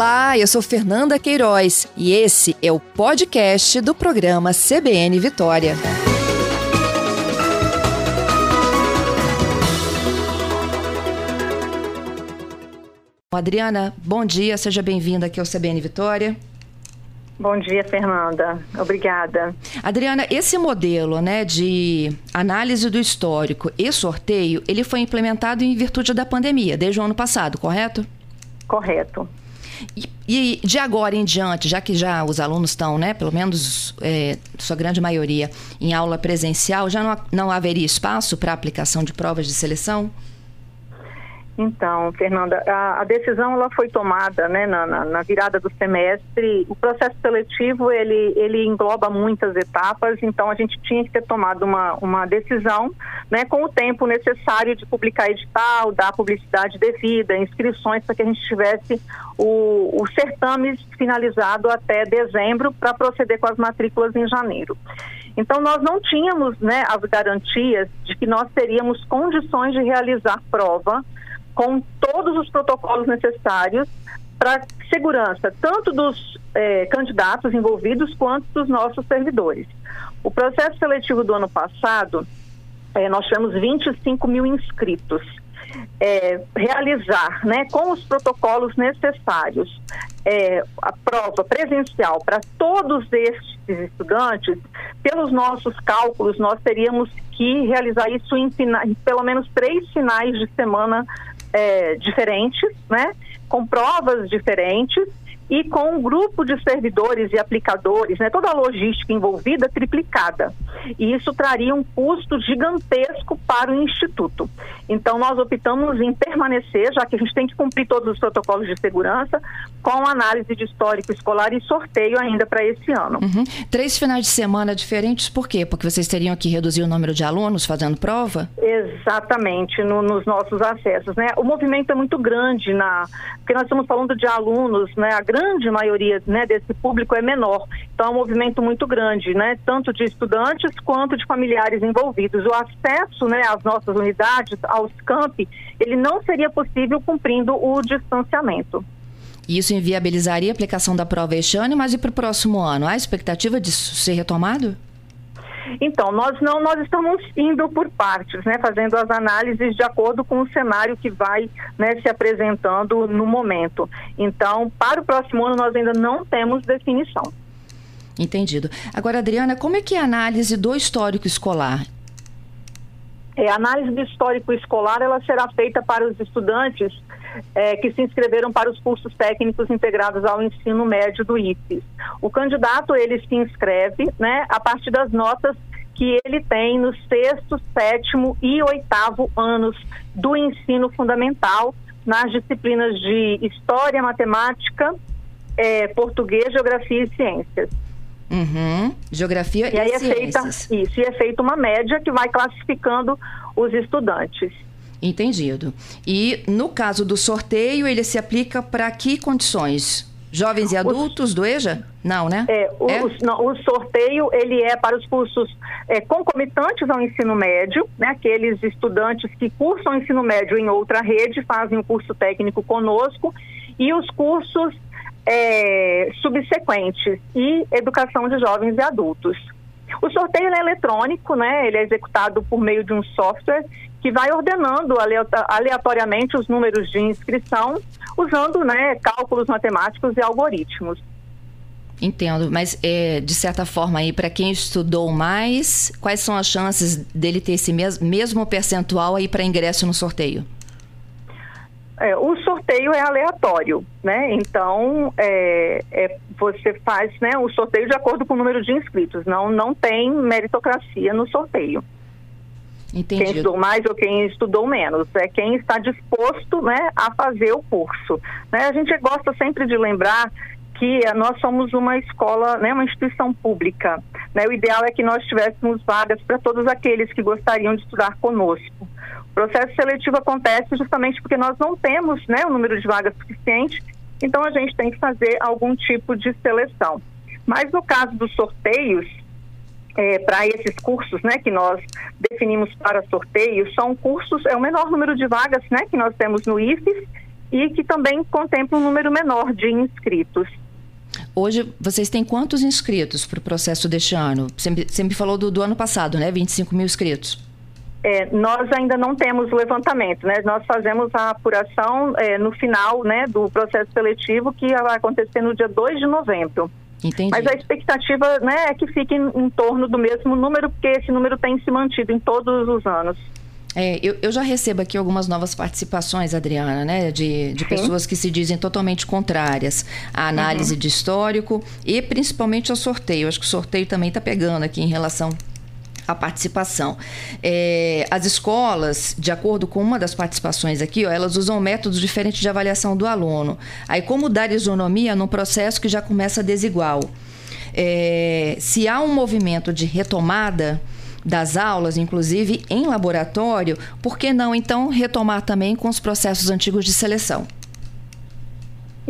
Olá, eu sou Fernanda Queiroz e esse é o podcast do programa CBN Vitória. Adriana, bom dia, seja bem-vinda aqui ao CBN Vitória. Bom dia, Fernanda. Obrigada. Adriana, esse modelo né, de análise do histórico e sorteio, ele foi implementado em virtude da pandemia, desde o ano passado, correto? Correto. E, e de agora em diante, já que já os alunos estão, né, pelo menos é, sua grande maioria, em aula presencial, já não, não haveria espaço para aplicação de provas de seleção? Então, Fernanda, a, a, decisão ela foi tomada né, na, na, na, virada do semestre. O processo seletivo ele, ele engloba muitas etapas, então a gente tinha que ter tomado uma, uma decisão né, com o tempo necessário de publicar edital, dar publicidade devida, inscrições para que a gente tivesse o, o certame finalizado até dezembro para proceder com as matrículas em janeiro. Então, nós não tínhamos né, as garantias de que nós teríamos condições de realizar prova com todos os protocolos necessários para segurança, tanto dos eh, candidatos envolvidos quanto dos nossos servidores. O processo seletivo do ano passado, eh, nós tivemos 25 mil inscritos. É, realizar né, com os protocolos necessários é, a prova presencial para todos estes estudantes, pelos nossos cálculos, nós teríamos que realizar isso em, em pelo menos três finais de semana é, diferentes, né? com provas diferentes e com um grupo de servidores e aplicadores, né, toda a logística envolvida triplicada. E isso traria um custo gigantesco para o Instituto. Então, nós optamos em permanecer, já que a gente tem que cumprir todos os protocolos de segurança, com análise de histórico escolar e sorteio ainda para esse ano. Uhum. Três finais de semana diferentes, por quê? Porque vocês teriam que reduzir o número de alunos fazendo prova? Exatamente, no, nos nossos acessos. Né? O movimento é muito grande, na, porque nós estamos falando de alunos, né? a grande grande maioria né, desse público é menor. Então é um movimento muito grande, né, tanto de estudantes quanto de familiares envolvidos. O acesso né, às nossas unidades, aos campi, ele não seria possível cumprindo o distanciamento. Isso inviabilizaria a aplicação da prova este ano, mas e para o próximo ano? Há expectativa de ser retomado? Então, nós não, nós estamos indo por partes, né, fazendo as análises de acordo com o cenário que vai né, se apresentando no momento. Então, para o próximo ano, nós ainda não temos definição. Entendido. Agora, Adriana, como é que é a análise do histórico escolar? É, a análise do histórico escolar ela será feita para os estudantes é, que se inscreveram para os cursos técnicos integrados ao ensino médio do IFES. O candidato ele se inscreve, né, a partir das notas que ele tem no sexto, sétimo e oitavo anos do ensino fundamental nas disciplinas de história, matemática, é, português, geografia e ciências. Uhum. Geografia e, e aí é feita isso e é feita uma média que vai classificando os estudantes. Entendido. E no caso do sorteio, ele se aplica para que condições? Jovens e adultos do EJA? Não, né? É, o, é? Não, o, sorteio ele é para os cursos é, concomitantes ao ensino médio, né? aqueles estudantes que cursam ensino médio em outra rede, fazem o curso técnico conosco, e os cursos é, subsequentes e educação de jovens e adultos. O sorteio é eletrônico, né? Ele é executado por meio de um software que vai ordenando aleatoriamente os números de inscrição, usando né, cálculos matemáticos e algoritmos. Entendo, mas é, de certa forma aí, para quem estudou mais, quais são as chances dele ter esse mes mesmo percentual aí para ingresso no sorteio? É, o sorteio é aleatório, né? Então é, é, você faz né, o sorteio de acordo com o número de inscritos. Não, não tem meritocracia no sorteio. Entendido. Quem estudou mais ou quem estudou menos. É quem está disposto né, a fazer o curso. Né? A gente gosta sempre de lembrar que nós somos uma escola, né, uma instituição pública. Né? O ideal é que nós tivéssemos vagas para todos aqueles que gostariam de estudar conosco. O processo seletivo acontece justamente porque nós não temos né, o número de vagas suficiente, então a gente tem que fazer algum tipo de seleção. Mas no caso dos sorteios, é, para esses cursos né, que nós definimos para sorteio, são cursos, é o menor número de vagas né, que nós temos no IFES e que também contempla um número menor de inscritos. Hoje, vocês têm quantos inscritos para o processo deste ano? Você me falou do, do ano passado, né? 25 mil inscritos. É, nós ainda não temos o levantamento, né? Nós fazemos a apuração é, no final né, do processo seletivo que vai acontecer no dia 2 de novembro. Entendi. Mas a expectativa né, é que fique em, em torno do mesmo número, porque esse número tem se mantido em todos os anos. É, eu, eu, já recebo aqui algumas novas participações, Adriana, né? De, de pessoas que se dizem totalmente contrárias à análise uhum. de histórico e principalmente ao sorteio. Acho que o sorteio também está pegando aqui em relação à participação. É, as escolas, de acordo com uma das participações aqui, ó, elas usam métodos diferentes de avaliação do aluno. Aí, como dar isonomia num processo que já começa desigual? É, se há um movimento de retomada das aulas, inclusive em laboratório, por que não então retomar também com os processos antigos de seleção?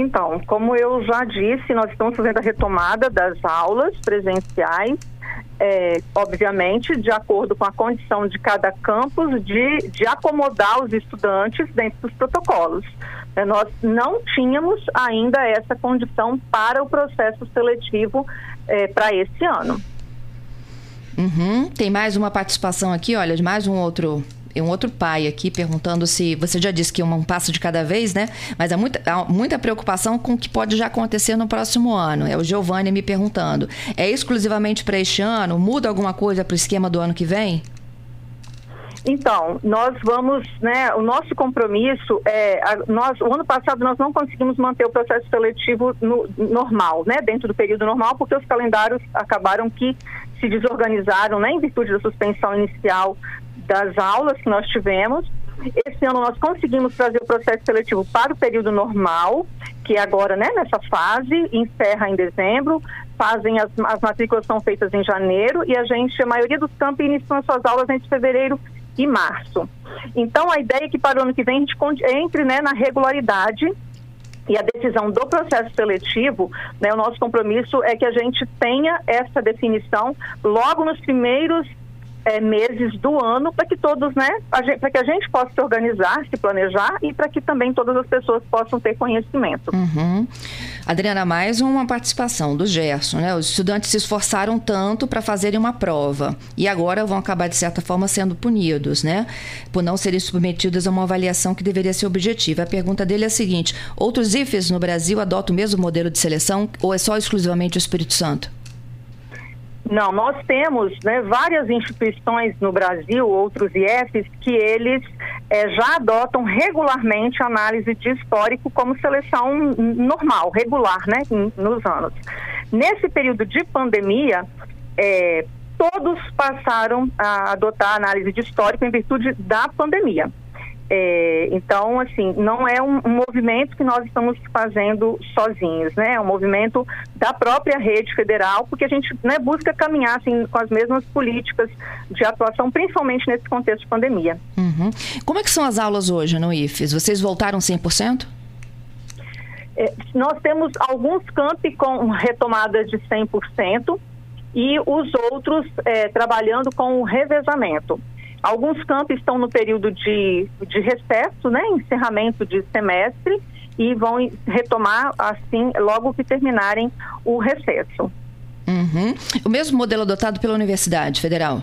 Então, como eu já disse, nós estamos fazendo a retomada das aulas presenciais, é, obviamente, de acordo com a condição de cada campus, de, de acomodar os estudantes dentro dos protocolos. É, nós não tínhamos ainda essa condição para o processo seletivo é, para esse ano. Uhum. Tem mais uma participação aqui, olha, de mais um outro um outro pai aqui perguntando se você já disse que um passo de cada vez, né? Mas há muita, há muita preocupação com o que pode já acontecer no próximo ano. É o Giovanni me perguntando. É exclusivamente para este ano? Muda alguma coisa para o esquema do ano que vem? Então, nós vamos, né, o nosso compromisso é, a, nós, o ano passado nós não conseguimos manter o processo seletivo no, normal, né, dentro do período normal, porque os calendários acabaram que se desorganizaram, né, em virtude da suspensão inicial das aulas que nós tivemos. Esse ano nós conseguimos trazer o processo seletivo para o período normal, que agora, né, nessa fase, encerra em dezembro, fazem as, as matrículas são feitas em janeiro e a gente, a maioria dos campos iniciam suas aulas entre fevereiro e março. Então, a ideia é que para o ano que vem a gente entre né, na regularidade e a decisão do processo seletivo, né, o nosso compromisso é que a gente tenha essa definição logo nos primeiros é, meses do ano para que todos, né, para que a gente possa se organizar, se planejar e para que também todas as pessoas possam ter conhecimento. Uhum. Adriana, mais uma participação do Gerson, né? Os estudantes se esforçaram tanto para fazerem uma prova e agora vão acabar de certa forma sendo punidos, né? Por não serem submetidos a uma avaliação que deveria ser objetiva. A pergunta dele é a seguinte: outros IFES no Brasil adotam o mesmo modelo de seleção ou é só exclusivamente o Espírito Santo? Não, nós temos né, várias instituições no Brasil, outros IFs, que eles é, já adotam regularmente análise de histórico como seleção normal, regular, né, nos anos. Nesse período de pandemia, é, todos passaram a adotar análise de histórico em virtude da pandemia. É, então, assim, não é um, um, movimento que nós estamos fazendo sozinhos, né? É um movimento da própria rede federal, porque a gente né, busca caminhar assim, com as mesmas políticas de atuação, principalmente nesse contexto de pandemia. Uhum. Como é que são as aulas hoje no IFES? Vocês voltaram 100%? É, nós temos alguns campi com retomada de 100% e os outros é, trabalhando com o revezamento. Alguns campos estão no período de, de recesso, né, encerramento de semestre, e vão retomar assim logo que terminarem o recesso. Uhum. O mesmo modelo adotado pela Universidade Federal?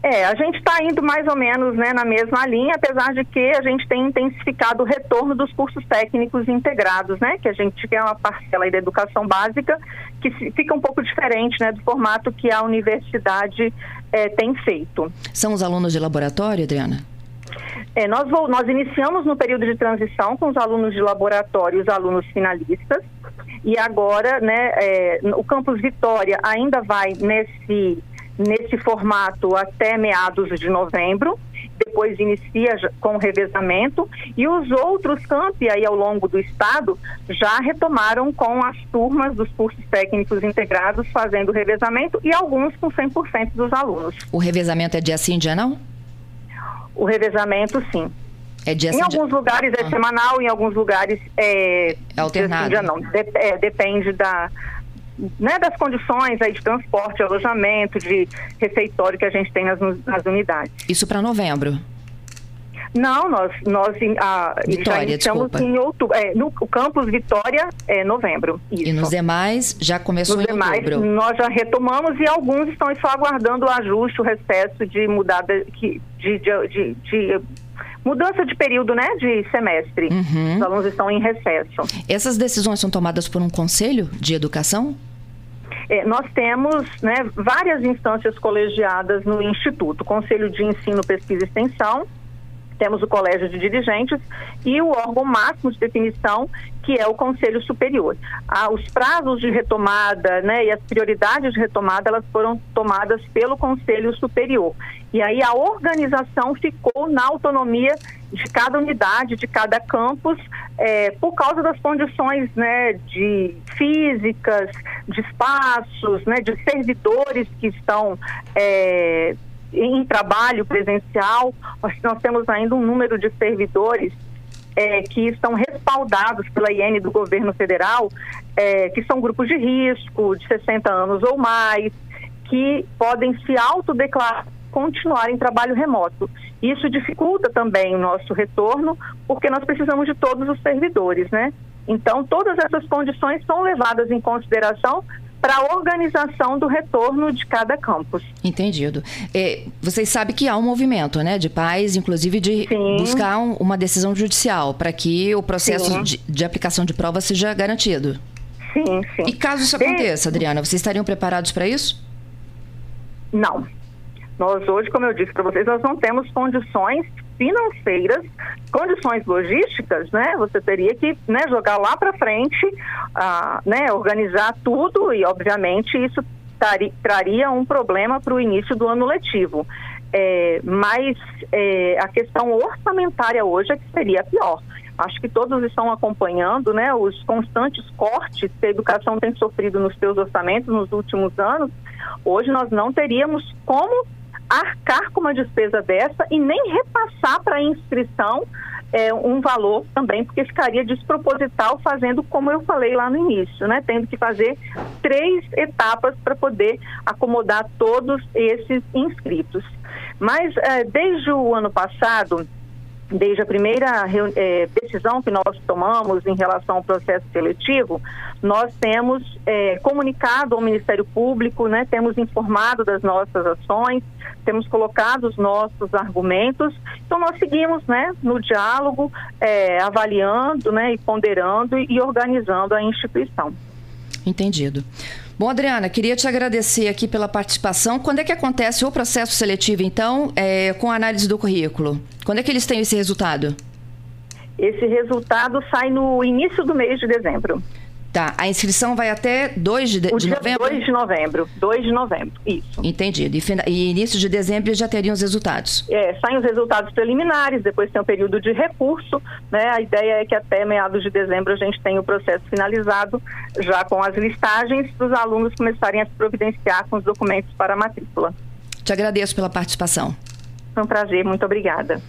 É, a gente está indo mais ou menos né, na mesma linha, apesar de que a gente tem intensificado o retorno dos cursos técnicos integrados, né? Que a gente tem uma parcela aí da educação básica que fica um pouco diferente né, do formato que a universidade é, tem feito. São os alunos de laboratório, Adriana? É, nós, nós iniciamos no período de transição com os alunos de laboratório os alunos finalistas. E agora, né, é, o Campus Vitória ainda vai nesse nesse formato até meados de novembro, depois inicia com o revezamento e os outros campi aí ao longo do estado já retomaram com as turmas dos cursos técnicos integrados fazendo revezamento e alguns com 100% dos alunos. O revezamento é dia sim, dia não? O revezamento sim. É dia em alguns dia... lugares é ah. semanal, em alguns lugares é, é alternado. Dia, não. Dep é, depende da né, das condições aí de transporte, alojamento, de refeitório que a gente tem nas, nas unidades. Isso para novembro? Não, nós, nós a, Vitória, desculpa. em outubro. É, no campus Vitória é novembro. Isso. E nos demais já começou nos em demais, outubro? Nós já retomamos e alguns estão só aguardando o ajuste, o recesso de mudada de, de, de, de mudança de período, né, de semestre. Uhum. Os alunos estão em recesso. Essas decisões são tomadas por um conselho de educação? É, nós temos né, várias instâncias colegiadas no Instituto, Conselho de Ensino, Pesquisa e Extensão, temos o Colégio de Dirigentes e o órgão máximo de definição, que é o Conselho Superior. Ah, os prazos de retomada né, e as prioridades de retomada, elas foram tomadas pelo Conselho Superior. E aí a organização ficou na autonomia de cada unidade, de cada campus, é, por causa das condições né, de físicas, de espaços, né, de servidores que estão é, em trabalho presencial, nós, temos ainda um número de servidores é, que estão respaldados pela IN do governo federal, é, que são grupos de risco, de 60 anos ou mais, que podem se autodeclarar continuar em trabalho remoto. Isso dificulta também o nosso retorno, porque nós precisamos de todos os servidores, né? Então, todas essas condições são levadas em consideração para a organização do retorno de cada campus. Entendido. É, vocês sabem que há um movimento, né, de pais, inclusive de sim. buscar um, uma decisão judicial para que o processo de, de, aplicação de prova seja garantido. Sim, sim. E caso isso aconteça, Adriana, vocês estariam preparados para isso? Não. Nós hoje, como eu disse para vocês, nós não temos condições financeiras, condições logísticas, né? Você teria que né, jogar lá para frente, ah, né, organizar tudo e, obviamente, isso traria um problema para o início do ano letivo. É, mas é, a questão orçamentária hoje é que seria pior. Acho que todos estão acompanhando né, os constantes cortes que a educação tem sofrido nos seus orçamentos nos últimos anos. Hoje nós não teríamos como arcar com uma despesa dessa e nem repassar para a inscrição é, um valor também, porque ficaria desproposital fazendo como eu falei lá no início, né? Tendo que fazer três etapas para poder acomodar todos esses inscritos. Mas é, desde o ano passado, desde a primeira é, decisão que nós tomamos em relação ao processo seletivo, nós temos é, comunicado ao Ministério Público, né, temos informado das nossas ações, temos colocado os nossos argumentos. Então nós seguimos né, no diálogo, é, avaliando né, e ponderando e organizando a instituição. Entendido. Bom, Adriana, queria te agradecer aqui pela participação. Quando é que acontece o processo seletivo, então, é, com a análise do currículo? Quando é que eles têm esse resultado? Esse resultado sai no início do mês de dezembro. Tá, a inscrição vai até 2 de, de, de novembro? 2 de novembro, 2 de novembro, isso. Entendido. E, e, início de dezembro já teriam os resultados? É, saem os resultados preliminares, depois tem o um período de recurso, né? A ideia é que até meados de dezembro a gente tenha o processo finalizado, já com as listagens, para os alunos começarem a se providenciar com os documentos para a matrícula. Te agradeço pela participação. Foi um prazer, muito obrigada.